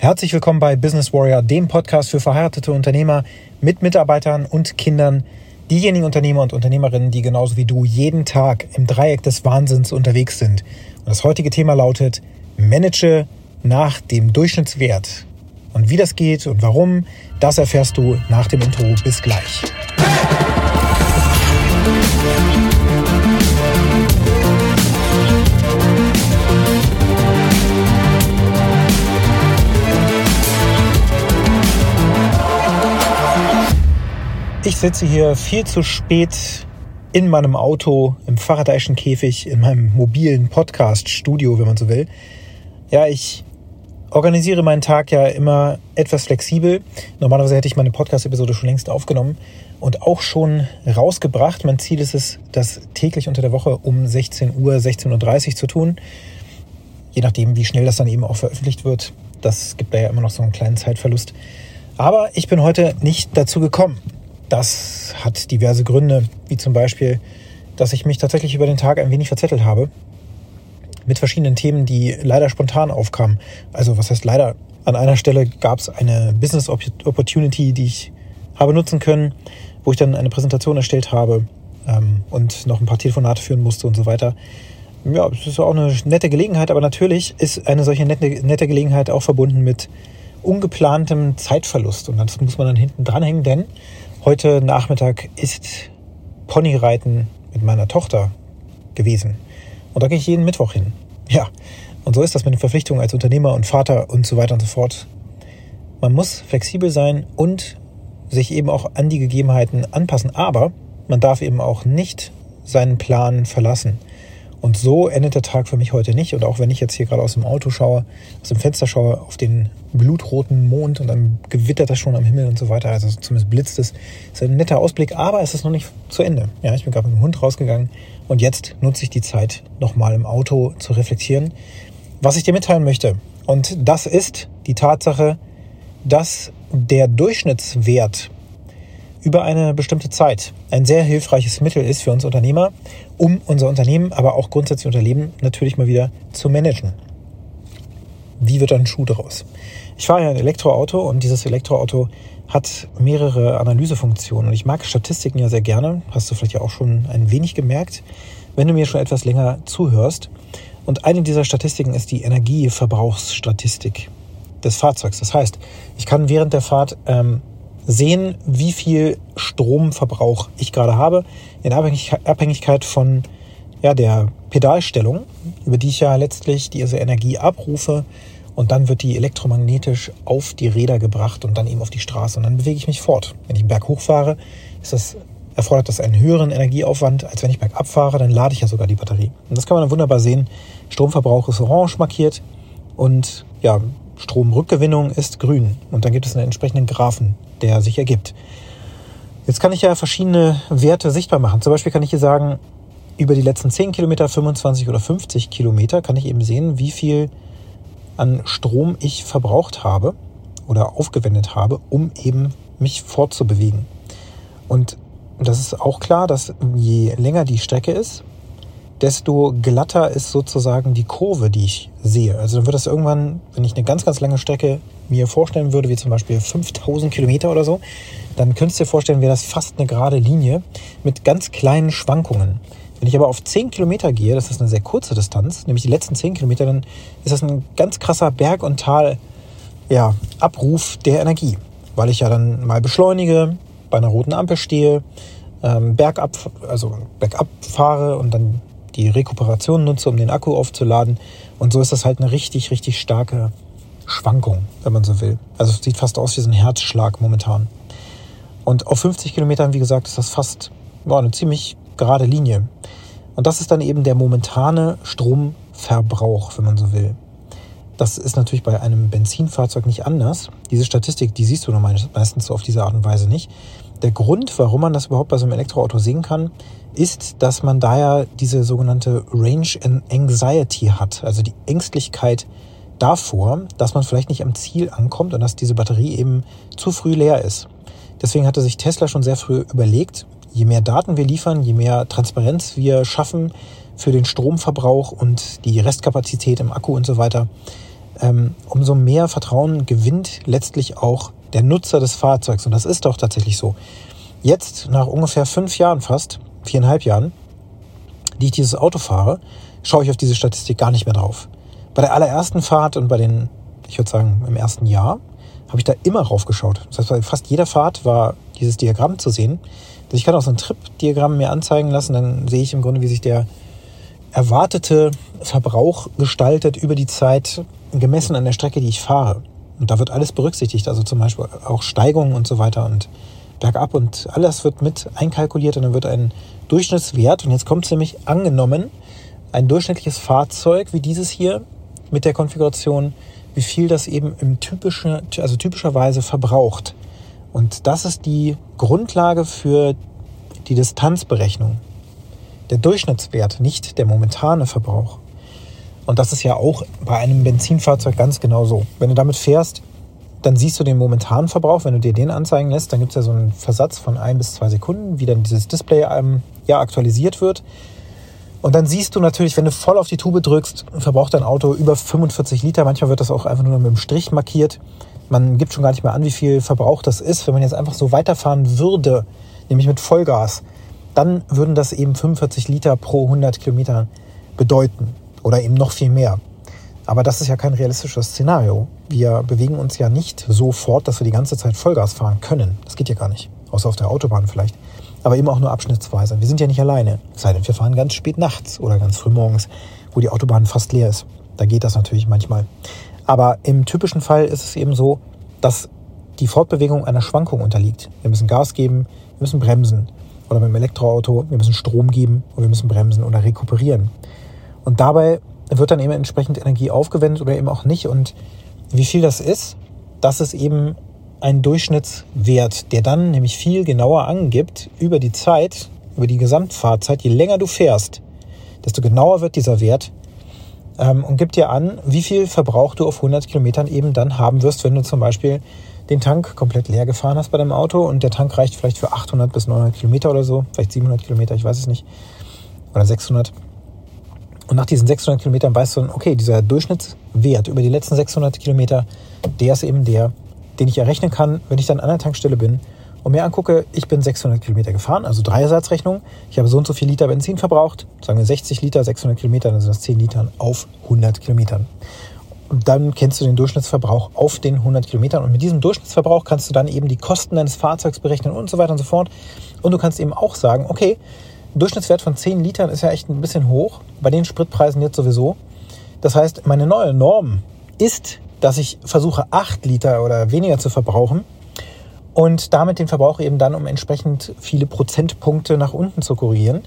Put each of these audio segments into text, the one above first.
Herzlich willkommen bei Business Warrior, dem Podcast für verheiratete Unternehmer mit Mitarbeitern und Kindern. Diejenigen Unternehmer und Unternehmerinnen, die genauso wie du jeden Tag im Dreieck des Wahnsinns unterwegs sind. Und das heutige Thema lautet, manage nach dem Durchschnittswert. Und wie das geht und warum, das erfährst du nach dem Intro. Bis gleich. Sitze hier viel zu spät in meinem Auto, im Faradayschen Käfig, in meinem mobilen Podcast-Studio, wenn man so will. Ja, ich organisiere meinen Tag ja immer etwas flexibel. Normalerweise hätte ich meine Podcast-Episode schon längst aufgenommen und auch schon rausgebracht. Mein Ziel ist es, das täglich unter der Woche um 16 Uhr, 16.30 Uhr zu tun. Je nachdem, wie schnell das dann eben auch veröffentlicht wird. Das gibt da ja immer noch so einen kleinen Zeitverlust. Aber ich bin heute nicht dazu gekommen. Das hat diverse Gründe, wie zum Beispiel, dass ich mich tatsächlich über den Tag ein wenig verzettelt habe mit verschiedenen Themen, die leider spontan aufkamen. Also was heißt leider? An einer Stelle gab es eine Business Opportunity, die ich habe nutzen können, wo ich dann eine Präsentation erstellt habe ähm, und noch ein paar Telefonate führen musste und so weiter. Ja, es ist auch eine nette Gelegenheit, aber natürlich ist eine solche nette, nette Gelegenheit auch verbunden mit ungeplantem Zeitverlust. Und das muss man dann hinten dranhängen, denn Heute Nachmittag ist Ponyreiten mit meiner Tochter gewesen. Und da gehe ich jeden Mittwoch hin. Ja, und so ist das mit den Verpflichtungen als Unternehmer und Vater und so weiter und so fort. Man muss flexibel sein und sich eben auch an die Gegebenheiten anpassen. Aber man darf eben auch nicht seinen Plan verlassen. Und so endet der Tag für mich heute nicht. Und auch wenn ich jetzt hier gerade aus dem Auto schaue, aus dem Fenster schaue auf den blutroten Mond und dann gewittert das schon am Himmel und so weiter. Also zumindest blitzt es. Ist ein netter Ausblick, aber es ist noch nicht zu Ende. Ja, ich bin gerade mit dem Hund rausgegangen und jetzt nutze ich die Zeit, nochmal im Auto zu reflektieren, was ich dir mitteilen möchte. Und das ist die Tatsache, dass der Durchschnittswert über eine bestimmte Zeit ein sehr hilfreiches Mittel ist für uns Unternehmer, um unser Unternehmen, aber auch grundsätzlich unser Leben natürlich mal wieder zu managen. Wie wird ein Schuh daraus? Ich fahre ja ein Elektroauto und dieses Elektroauto hat mehrere Analysefunktionen und ich mag Statistiken ja sehr gerne, hast du vielleicht ja auch schon ein wenig gemerkt, wenn du mir schon etwas länger zuhörst. Und eine dieser Statistiken ist die Energieverbrauchsstatistik des Fahrzeugs. Das heißt, ich kann während der Fahrt ähm, sehen, wie viel Stromverbrauch ich gerade habe, in Abhängigkeit von ja, der Pedalstellung, über die ich ja letztlich diese Energie abrufe und dann wird die elektromagnetisch auf die Räder gebracht und dann eben auf die Straße und dann bewege ich mich fort. Wenn ich berghoch fahre, ist das, erfordert das einen höheren Energieaufwand, als wenn ich bergab fahre, dann lade ich ja sogar die Batterie. Und das kann man wunderbar sehen. Stromverbrauch ist orange markiert und ja, Stromrückgewinnung ist grün. Und dann gibt es einen entsprechenden Graphen, der sich ergibt. Jetzt kann ich ja verschiedene Werte sichtbar machen. Zum Beispiel kann ich hier sagen, über die letzten 10 Kilometer, 25 oder 50 Kilometer kann ich eben sehen, wie viel an Strom ich verbraucht habe oder aufgewendet habe, um eben mich fortzubewegen. Und das ist auch klar, dass je länger die Strecke ist, desto glatter ist sozusagen die Kurve, die ich sehe. Also dann wird das irgendwann, wenn ich eine ganz, ganz lange Strecke mir vorstellen würde, wie zum Beispiel 5000 Kilometer oder so, dann könntest du dir vorstellen, wäre das fast eine gerade Linie mit ganz kleinen Schwankungen. Wenn ich aber auf 10 Kilometer gehe, das ist eine sehr kurze Distanz, nämlich die letzten 10 Kilometer, dann ist das ein ganz krasser Berg- und Tal, ja, der Energie. Weil ich ja dann mal beschleunige, bei einer roten Ampel stehe, ähm, bergab, also bergab fahre und dann die Rekuperation nutze, um den Akku aufzuladen. Und so ist das halt eine richtig, richtig starke Schwankung, wenn man so will. Also es sieht fast aus wie so ein Herzschlag momentan. Und auf 50 Kilometern, wie gesagt, ist das fast ja, eine ziemlich gerade Linie. Und das ist dann eben der momentane Stromverbrauch, wenn man so will. Das ist natürlich bei einem Benzinfahrzeug nicht anders. Diese Statistik, die siehst du meistens so auf diese Art und Weise nicht. Der Grund, warum man das überhaupt bei so einem Elektroauto sehen kann, ist, dass man da ja diese sogenannte Range Anxiety hat, also die Ängstlichkeit davor, dass man vielleicht nicht am Ziel ankommt und dass diese Batterie eben zu früh leer ist. Deswegen hatte sich Tesla schon sehr früh überlegt, je mehr Daten wir liefern, je mehr Transparenz wir schaffen für den Stromverbrauch und die Restkapazität im Akku und so weiter, ähm, umso mehr Vertrauen gewinnt letztlich auch der Nutzer des Fahrzeugs. Und das ist doch tatsächlich so. Jetzt, nach ungefähr fünf Jahren fast, viereinhalb Jahren, die ich dieses Auto fahre, schaue ich auf diese Statistik gar nicht mehr drauf. Bei der allerersten Fahrt und bei den, ich würde sagen, im ersten Jahr, habe ich da immer raufgeschaut. Das heißt, bei fast jeder Fahrt war dieses Diagramm zu sehen. Ich kann auch so ein Trip-Diagramm mir anzeigen lassen, dann sehe ich im Grunde, wie sich der erwartete Verbrauch gestaltet über die Zeit, gemessen an der Strecke, die ich fahre. Und da wird alles berücksichtigt, also zum Beispiel auch Steigungen und so weiter und bergab und alles wird mit einkalkuliert und dann wird ein Durchschnittswert, und jetzt kommt es nämlich angenommen, ein durchschnittliches Fahrzeug wie dieses hier mit der Konfiguration, wie viel das eben im typischen, also typischerweise verbraucht. Und das ist die Grundlage für die Distanzberechnung. Der Durchschnittswert, nicht der momentane Verbrauch. Und das ist ja auch bei einem Benzinfahrzeug ganz genau so. Wenn du damit fährst, dann siehst du den momentanen Verbrauch. Wenn du dir den anzeigen lässt, dann gibt es ja so einen Versatz von ein bis zwei Sekunden, wie dann dieses Display ähm, ja, aktualisiert wird. Und dann siehst du natürlich, wenn du voll auf die Tube drückst, verbraucht dein Auto über 45 Liter. Manchmal wird das auch einfach nur mit einem Strich markiert. Man gibt schon gar nicht mehr an, wie viel Verbrauch das ist. Wenn man jetzt einfach so weiterfahren würde, nämlich mit Vollgas, dann würden das eben 45 Liter pro 100 Kilometer bedeuten. Oder eben noch viel mehr. Aber das ist ja kein realistisches Szenario. Wir bewegen uns ja nicht so fort, dass wir die ganze Zeit Vollgas fahren können. Das geht ja gar nicht. Außer auf der Autobahn vielleicht aber eben auch nur abschnittsweise. Wir sind ja nicht alleine. Sei denn, wir fahren ganz spät nachts oder ganz früh morgens, wo die Autobahn fast leer ist. Da geht das natürlich manchmal. Aber im typischen Fall ist es eben so, dass die Fortbewegung einer Schwankung unterliegt. Wir müssen Gas geben, wir müssen bremsen. Oder beim Elektroauto, wir müssen Strom geben und wir müssen bremsen oder rekuperieren. Und dabei wird dann eben entsprechend Energie aufgewendet oder eben auch nicht. Und wie viel das ist, das ist eben einen Durchschnittswert, der dann nämlich viel genauer angibt über die Zeit, über die Gesamtfahrzeit. Je länger du fährst, desto genauer wird dieser Wert ähm, und gibt dir an, wie viel Verbrauch du auf 100 Kilometern eben dann haben wirst, wenn du zum Beispiel den Tank komplett leer gefahren hast bei deinem Auto und der Tank reicht vielleicht für 800 bis 900 Kilometer oder so, vielleicht 700 Kilometer, ich weiß es nicht, oder 600. Und nach diesen 600 Kilometern weißt du, okay, dieser Durchschnittswert über die letzten 600 Kilometer, der ist eben der, den ich errechnen kann, wenn ich dann an der Tankstelle bin und mir angucke, ich bin 600 Kilometer gefahren, also Dreiersatzrechnung. Ich habe so und so viel Liter Benzin verbraucht, sagen wir 60 Liter, 600 Kilometer, dann sind das 10 Litern auf 100 Kilometern. Und dann kennst du den Durchschnittsverbrauch auf den 100 Kilometern. Und mit diesem Durchschnittsverbrauch kannst du dann eben die Kosten deines Fahrzeugs berechnen und so weiter und so fort. Und du kannst eben auch sagen, okay, Durchschnittswert von 10 Litern ist ja echt ein bisschen hoch, bei den Spritpreisen jetzt sowieso. Das heißt, meine neue Norm ist dass ich versuche, 8 Liter oder weniger zu verbrauchen und damit den Verbrauch eben dann um entsprechend viele Prozentpunkte nach unten zu korrigieren.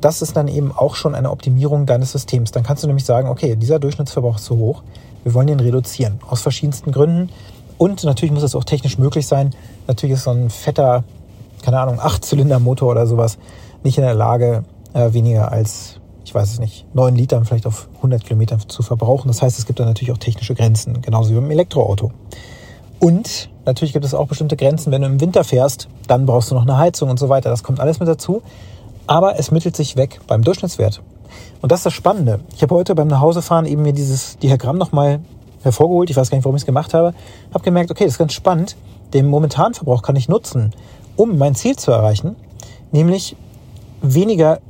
Das ist dann eben auch schon eine Optimierung deines Systems. Dann kannst du nämlich sagen, okay, dieser Durchschnittsverbrauch ist zu hoch, wir wollen den reduzieren, aus verschiedensten Gründen. Und natürlich muss es auch technisch möglich sein. Natürlich ist so ein fetter, keine Ahnung, Achtzylinder-Motor oder sowas nicht in der Lage, äh, weniger als ich weiß es nicht, 9 Litern vielleicht auf 100 Kilometern zu verbrauchen. Das heißt, es gibt da natürlich auch technische Grenzen, genauso wie beim Elektroauto. Und natürlich gibt es auch bestimmte Grenzen, wenn du im Winter fährst, dann brauchst du noch eine Heizung und so weiter. Das kommt alles mit dazu. Aber es mittelt sich weg beim Durchschnittswert. Und das ist das Spannende. Ich habe heute beim Nachhausefahren eben mir dieses Diagramm nochmal hervorgeholt. Ich weiß gar nicht, warum ich es gemacht habe. Habe gemerkt, okay, das ist ganz spannend. Den momentanen Verbrauch kann ich nutzen, um mein Ziel zu erreichen, nämlich weniger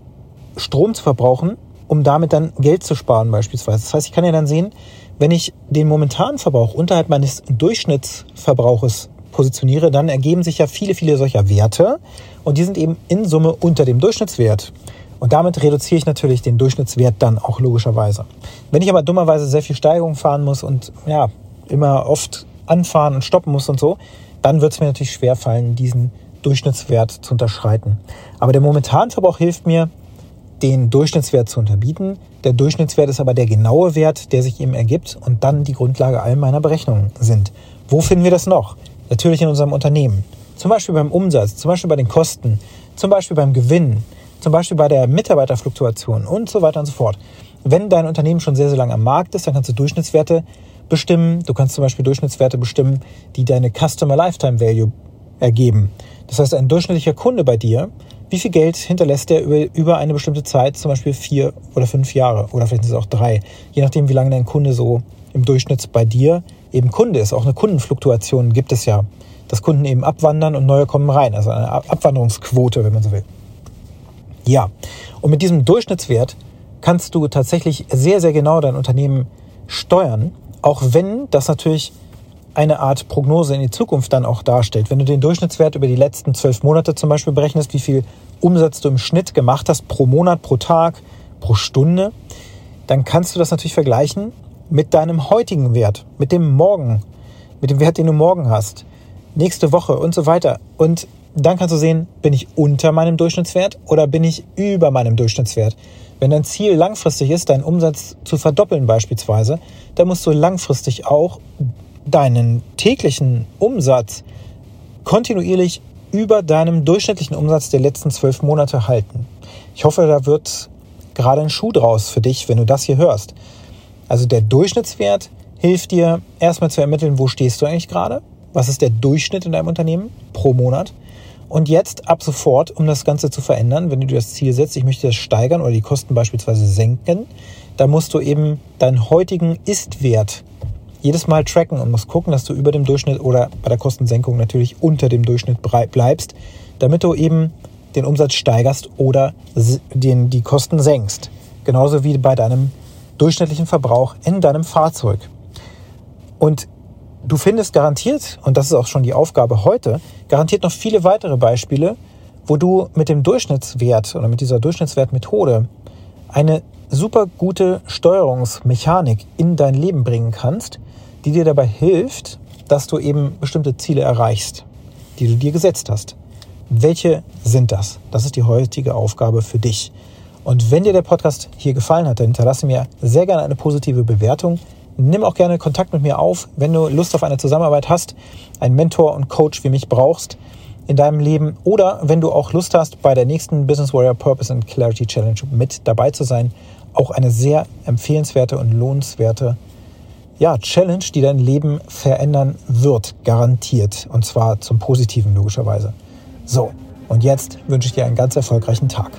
Strom zu verbrauchen, um damit dann Geld zu sparen beispielsweise. Das heißt, ich kann ja dann sehen, wenn ich den momentanen Verbrauch unterhalb meines Durchschnittsverbrauches positioniere, dann ergeben sich ja viele, viele solcher Werte und die sind eben in Summe unter dem Durchschnittswert. Und damit reduziere ich natürlich den Durchschnittswert dann auch logischerweise. Wenn ich aber dummerweise sehr viel Steigerung fahren muss und ja, immer oft anfahren und stoppen muss und so, dann wird es mir natürlich schwer fallen, diesen Durchschnittswert zu unterschreiten. Aber der Momentanverbrauch hilft mir, den Durchschnittswert zu unterbieten. Der Durchschnittswert ist aber der genaue Wert, der sich eben ergibt und dann die Grundlage all meiner Berechnungen sind. Wo finden wir das noch? Natürlich in unserem Unternehmen. Zum Beispiel beim Umsatz, zum Beispiel bei den Kosten, zum Beispiel beim Gewinn, zum Beispiel bei der Mitarbeiterfluktuation und so weiter und so fort. Wenn dein Unternehmen schon sehr, sehr lange am Markt ist, dann kannst du Durchschnittswerte bestimmen. Du kannst zum Beispiel Durchschnittswerte bestimmen, die deine Customer Lifetime Value ergeben. Das heißt, ein durchschnittlicher Kunde bei dir wie viel Geld hinterlässt er über, über eine bestimmte Zeit, zum Beispiel vier oder fünf Jahre oder vielleicht sind es auch drei, je nachdem, wie lange dein Kunde so im Durchschnitt bei dir eben Kunde ist. Auch eine Kundenfluktuation gibt es ja, dass Kunden eben abwandern und neue kommen rein. Also eine Abwanderungsquote, wenn man so will. Ja, und mit diesem Durchschnittswert kannst du tatsächlich sehr, sehr genau dein Unternehmen steuern, auch wenn das natürlich eine Art Prognose in die Zukunft dann auch darstellt. Wenn du den Durchschnittswert über die letzten zwölf Monate zum Beispiel berechnest, wie viel Umsatz du im Schnitt gemacht hast pro Monat, pro Tag, pro Stunde, dann kannst du das natürlich vergleichen mit deinem heutigen Wert, mit dem Morgen, mit dem Wert, den du morgen hast, nächste Woche und so weiter. Und dann kannst du sehen, bin ich unter meinem Durchschnittswert oder bin ich über meinem Durchschnittswert. Wenn dein Ziel langfristig ist, deinen Umsatz zu verdoppeln beispielsweise, dann musst du langfristig auch deinen täglichen Umsatz kontinuierlich über deinem durchschnittlichen Umsatz der letzten zwölf Monate halten. Ich hoffe, da wird gerade ein Schuh draus für dich, wenn du das hier hörst. Also der Durchschnittswert hilft dir erstmal zu ermitteln, wo stehst du eigentlich gerade? Was ist der Durchschnitt in deinem Unternehmen pro Monat? Und jetzt ab sofort, um das Ganze zu verändern, wenn du dir das Ziel setzt, ich möchte das steigern oder die Kosten beispielsweise senken, dann musst du eben deinen heutigen Ist-Wert jedes Mal tracken und musst gucken, dass du über dem Durchschnitt oder bei der Kostensenkung natürlich unter dem Durchschnitt bleibst, damit du eben den Umsatz steigerst oder den, die Kosten senkst. Genauso wie bei deinem durchschnittlichen Verbrauch in deinem Fahrzeug. Und du findest garantiert, und das ist auch schon die Aufgabe heute, garantiert noch viele weitere Beispiele, wo du mit dem Durchschnittswert oder mit dieser Durchschnittswertmethode eine super gute Steuerungsmechanik in dein Leben bringen kannst, die dir dabei hilft, dass du eben bestimmte Ziele erreichst, die du dir gesetzt hast. Welche sind das? Das ist die heutige Aufgabe für dich. Und wenn dir der Podcast hier gefallen hat, dann hinterlasse mir sehr gerne eine positive Bewertung nimm auch gerne Kontakt mit mir auf, wenn du Lust auf eine Zusammenarbeit hast, einen Mentor und Coach wie mich brauchst in deinem Leben oder wenn du auch Lust hast, bei der nächsten Business Warrior Purpose and Clarity Challenge mit dabei zu sein. Auch eine sehr empfehlenswerte und lohnenswerte ja, Challenge, die dein Leben verändern wird, garantiert. Und zwar zum Positiven logischerweise. So, und jetzt wünsche ich dir einen ganz erfolgreichen Tag.